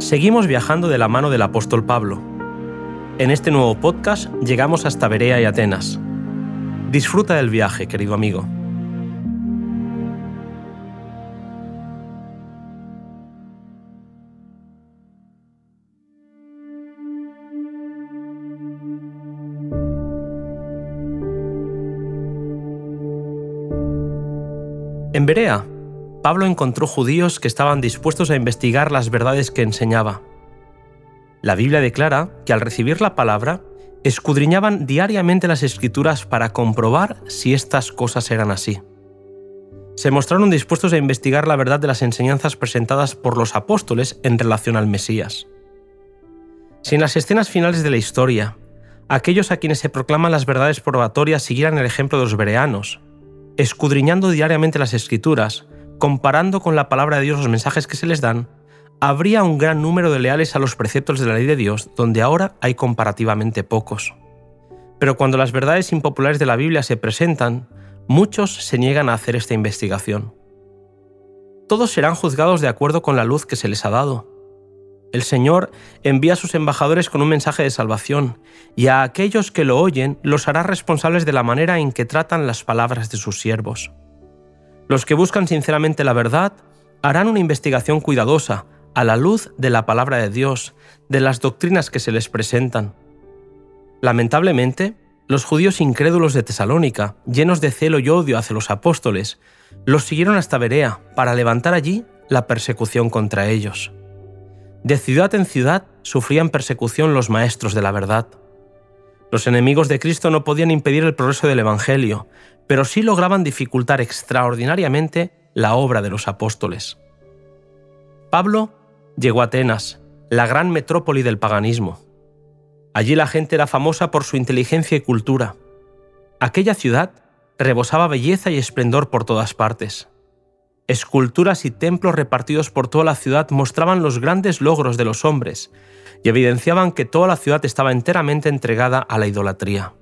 Seguimos viajando de la mano del apóstol Pablo. En este nuevo podcast llegamos hasta Berea y Atenas. Disfruta del viaje, querido amigo. En Berea, Pablo encontró judíos que estaban dispuestos a investigar las verdades que enseñaba. La Biblia declara que al recibir la palabra, escudriñaban diariamente las escrituras para comprobar si estas cosas eran así. Se mostraron dispuestos a investigar la verdad de las enseñanzas presentadas por los apóstoles en relación al Mesías. Si en las escenas finales de la historia, aquellos a quienes se proclaman las verdades probatorias siguieran el ejemplo de los bereanos, escudriñando diariamente las escrituras, comparando con la palabra de Dios los mensajes que se les dan, habría un gran número de leales a los preceptos de la ley de Dios, donde ahora hay comparativamente pocos. Pero cuando las verdades impopulares de la Biblia se presentan, muchos se niegan a hacer esta investigación. Todos serán juzgados de acuerdo con la luz que se les ha dado. El Señor envía a sus embajadores con un mensaje de salvación, y a aquellos que lo oyen los hará responsables de la manera en que tratan las palabras de sus siervos. Los que buscan sinceramente la verdad harán una investigación cuidadosa, a la luz de la palabra de Dios, de las doctrinas que se les presentan. Lamentablemente, los judíos incrédulos de Tesalónica, llenos de celo y odio hacia los apóstoles, los siguieron hasta Berea para levantar allí la persecución contra ellos. De ciudad en ciudad sufrían persecución los maestros de la verdad. Los enemigos de Cristo no podían impedir el progreso del Evangelio, pero sí lograban dificultar extraordinariamente la obra de los apóstoles. Pablo llegó a Atenas, la gran metrópoli del paganismo. Allí la gente era famosa por su inteligencia y cultura. Aquella ciudad rebosaba belleza y esplendor por todas partes. Esculturas y templos repartidos por toda la ciudad mostraban los grandes logros de los hombres y evidenciaban que toda la ciudad estaba enteramente entregada a la idolatría.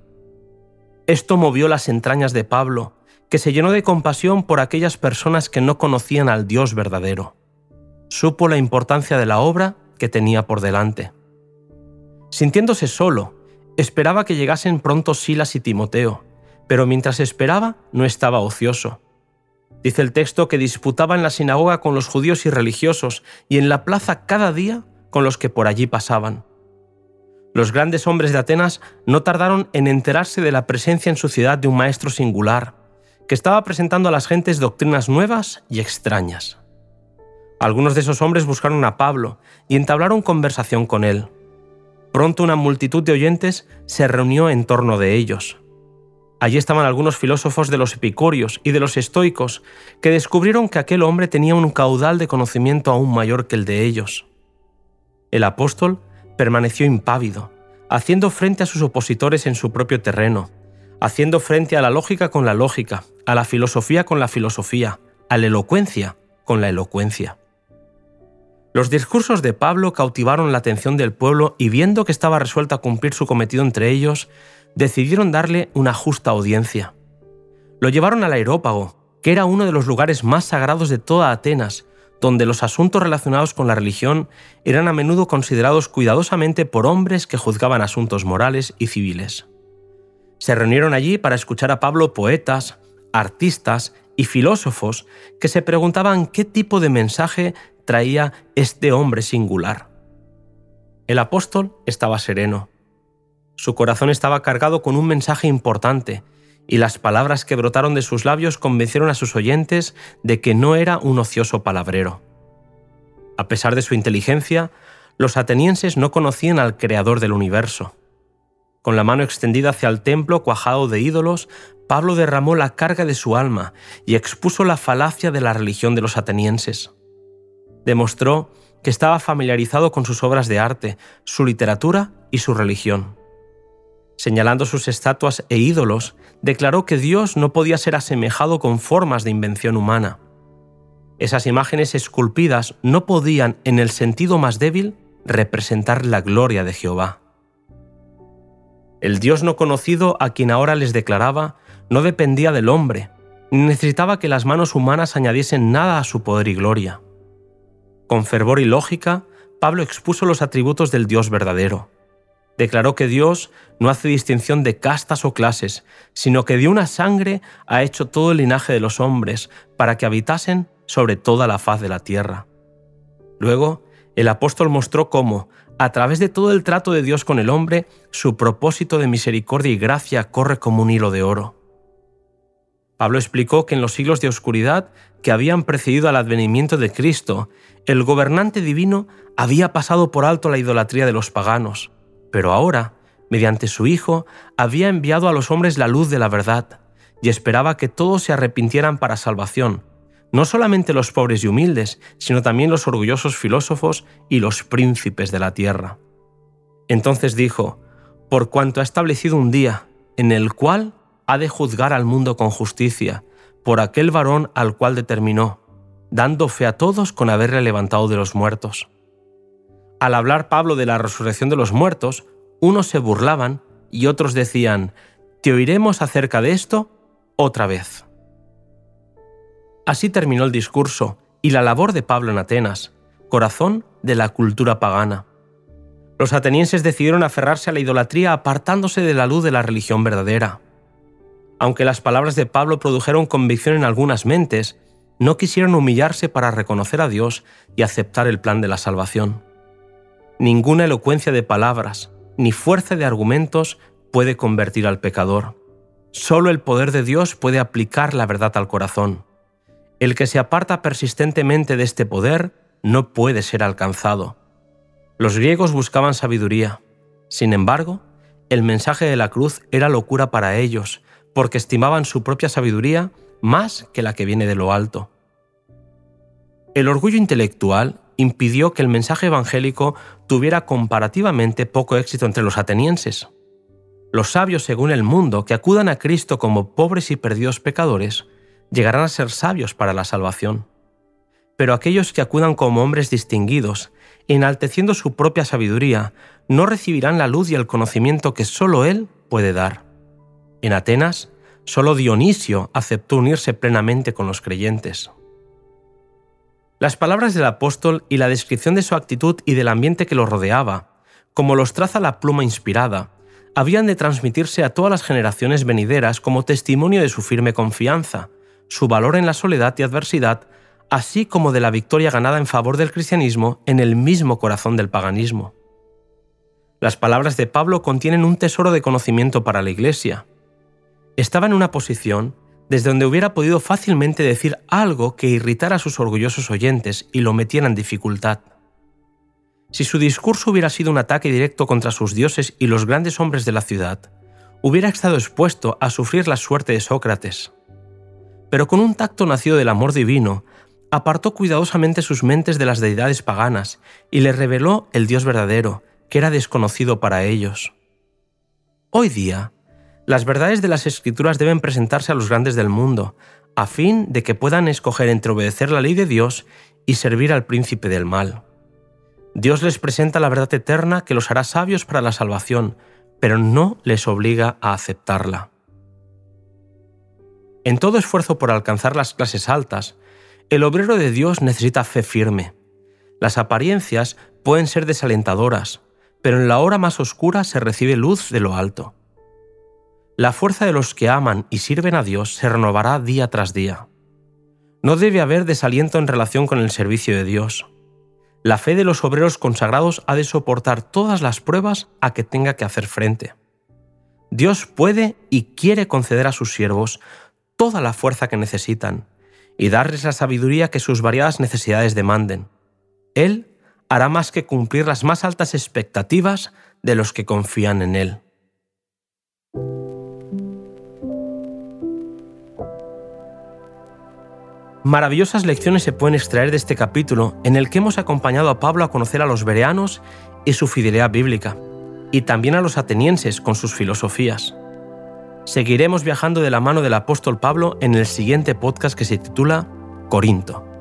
Esto movió las entrañas de Pablo, que se llenó de compasión por aquellas personas que no conocían al Dios verdadero. Supo la importancia de la obra que tenía por delante. Sintiéndose solo, esperaba que llegasen pronto Silas y Timoteo, pero mientras esperaba no estaba ocioso Dice el texto que disputaba en la sinagoga con los judíos y religiosos y en la plaza cada día con los que por allí pasaban. Los grandes hombres de Atenas no tardaron en enterarse de la presencia en su ciudad de un maestro singular, que estaba presentando a las gentes doctrinas nuevas y extrañas. Algunos de esos hombres buscaron a Pablo y entablaron conversación con él. Pronto una multitud de oyentes se reunió en torno de ellos. Allí estaban algunos filósofos de los epicúreos y de los estoicos, que descubrieron que aquel hombre tenía un caudal de conocimiento aún mayor que el de ellos. El apóstol permaneció impávido, haciendo frente a sus opositores en su propio terreno, haciendo frente a la lógica con la lógica, a la filosofía con la filosofía, a la elocuencia con la elocuencia. Los discursos de Pablo cautivaron la atención del pueblo y viendo que estaba resuelto a cumplir su cometido entre ellos, decidieron darle una justa audiencia. Lo llevaron al aerópago, que era uno de los lugares más sagrados de toda Atenas, donde los asuntos relacionados con la religión eran a menudo considerados cuidadosamente por hombres que juzgaban asuntos morales y civiles. Se reunieron allí para escuchar a Pablo poetas, artistas y filósofos que se preguntaban qué tipo de mensaje traía este hombre singular. El apóstol estaba sereno. Su corazón estaba cargado con un mensaje importante, y las palabras que brotaron de sus labios convencieron a sus oyentes de que no era un ocioso palabrero. A pesar de su inteligencia, los atenienses no conocían al Creador del universo. Con la mano extendida hacia el templo cuajado de ídolos, Pablo derramó la carga de su alma y expuso la falacia de la religión de los atenienses. Demostró que estaba familiarizado con sus obras de arte, su literatura y su religión señalando sus estatuas e ídolos, declaró que Dios no podía ser asemejado con formas de invención humana. Esas imágenes esculpidas no podían, en el sentido más débil, representar la gloria de Jehová. El Dios no conocido a quien ahora les declaraba no dependía del hombre, ni necesitaba que las manos humanas añadiesen nada a su poder y gloria. Con fervor y lógica, Pablo expuso los atributos del Dios verdadero. Declaró que Dios no hace distinción de castas o clases, sino que de una sangre ha hecho todo el linaje de los hombres para que habitasen sobre toda la faz de la tierra. Luego, el apóstol mostró cómo, a través de todo el trato de Dios con el hombre, su propósito de misericordia y gracia corre como un hilo de oro. Pablo explicó que en los siglos de oscuridad que habían precedido al advenimiento de Cristo, el gobernante divino había pasado por alto la idolatría de los paganos, pero ahora, mediante su Hijo, había enviado a los hombres la luz de la verdad, y esperaba que todos se arrepintieran para salvación, no solamente los pobres y humildes, sino también los orgullosos filósofos y los príncipes de la tierra. Entonces dijo, por cuanto ha establecido un día en el cual ha de juzgar al mundo con justicia, por aquel varón al cual determinó, dando fe a todos con haberle levantado de los muertos. Al hablar Pablo de la resurrección de los muertos, unos se burlaban y otros decían, ¿te oiremos acerca de esto otra vez? Así terminó el discurso y la labor de Pablo en Atenas, corazón de la cultura pagana. Los atenienses decidieron aferrarse a la idolatría apartándose de la luz de la religión verdadera. Aunque las palabras de Pablo produjeron convicción en algunas mentes, no quisieron humillarse para reconocer a Dios y aceptar el plan de la salvación. Ninguna elocuencia de palabras, ni fuerza de argumentos puede convertir al pecador. Solo el poder de Dios puede aplicar la verdad al corazón. El que se aparta persistentemente de este poder no puede ser alcanzado. Los griegos buscaban sabiduría. Sin embargo, el mensaje de la cruz era locura para ellos, porque estimaban su propia sabiduría más que la que viene de lo alto. El orgullo intelectual impidió que el mensaje evangélico tuviera comparativamente poco éxito entre los atenienses. Los sabios según el mundo que acudan a Cristo como pobres y perdidos pecadores llegarán a ser sabios para la salvación. Pero aquellos que acudan como hombres distinguidos, enalteciendo su propia sabiduría, no recibirán la luz y el conocimiento que sólo Él puede dar. En Atenas, solo Dionisio aceptó unirse plenamente con los creyentes. Las palabras del apóstol y la descripción de su actitud y del ambiente que lo rodeaba, como los traza la pluma inspirada, habían de transmitirse a todas las generaciones venideras como testimonio de su firme confianza, su valor en la soledad y adversidad, así como de la victoria ganada en favor del cristianismo en el mismo corazón del paganismo. Las palabras de Pablo contienen un tesoro de conocimiento para la Iglesia. Estaba en una posición desde donde hubiera podido fácilmente decir algo que irritara a sus orgullosos oyentes y lo metiera en dificultad. Si su discurso hubiera sido un ataque directo contra sus dioses y los grandes hombres de la ciudad, hubiera estado expuesto a sufrir la suerte de Sócrates. Pero con un tacto nacido del amor divino, apartó cuidadosamente sus mentes de las deidades paganas y les reveló el Dios verdadero, que era desconocido para ellos. Hoy día, las verdades de las escrituras deben presentarse a los grandes del mundo, a fin de que puedan escoger entre obedecer la ley de Dios y servir al príncipe del mal. Dios les presenta la verdad eterna que los hará sabios para la salvación, pero no les obliga a aceptarla. En todo esfuerzo por alcanzar las clases altas, el obrero de Dios necesita fe firme. Las apariencias pueden ser desalentadoras, pero en la hora más oscura se recibe luz de lo alto. La fuerza de los que aman y sirven a Dios se renovará día tras día. No debe haber desaliento en relación con el servicio de Dios. La fe de los obreros consagrados ha de soportar todas las pruebas a que tenga que hacer frente. Dios puede y quiere conceder a sus siervos toda la fuerza que necesitan y darles la sabiduría que sus variadas necesidades demanden. Él hará más que cumplir las más altas expectativas de los que confían en Él. Maravillosas lecciones se pueden extraer de este capítulo en el que hemos acompañado a Pablo a conocer a los bereanos y su fidelidad bíblica, y también a los atenienses con sus filosofías. Seguiremos viajando de la mano del apóstol Pablo en el siguiente podcast que se titula Corinto.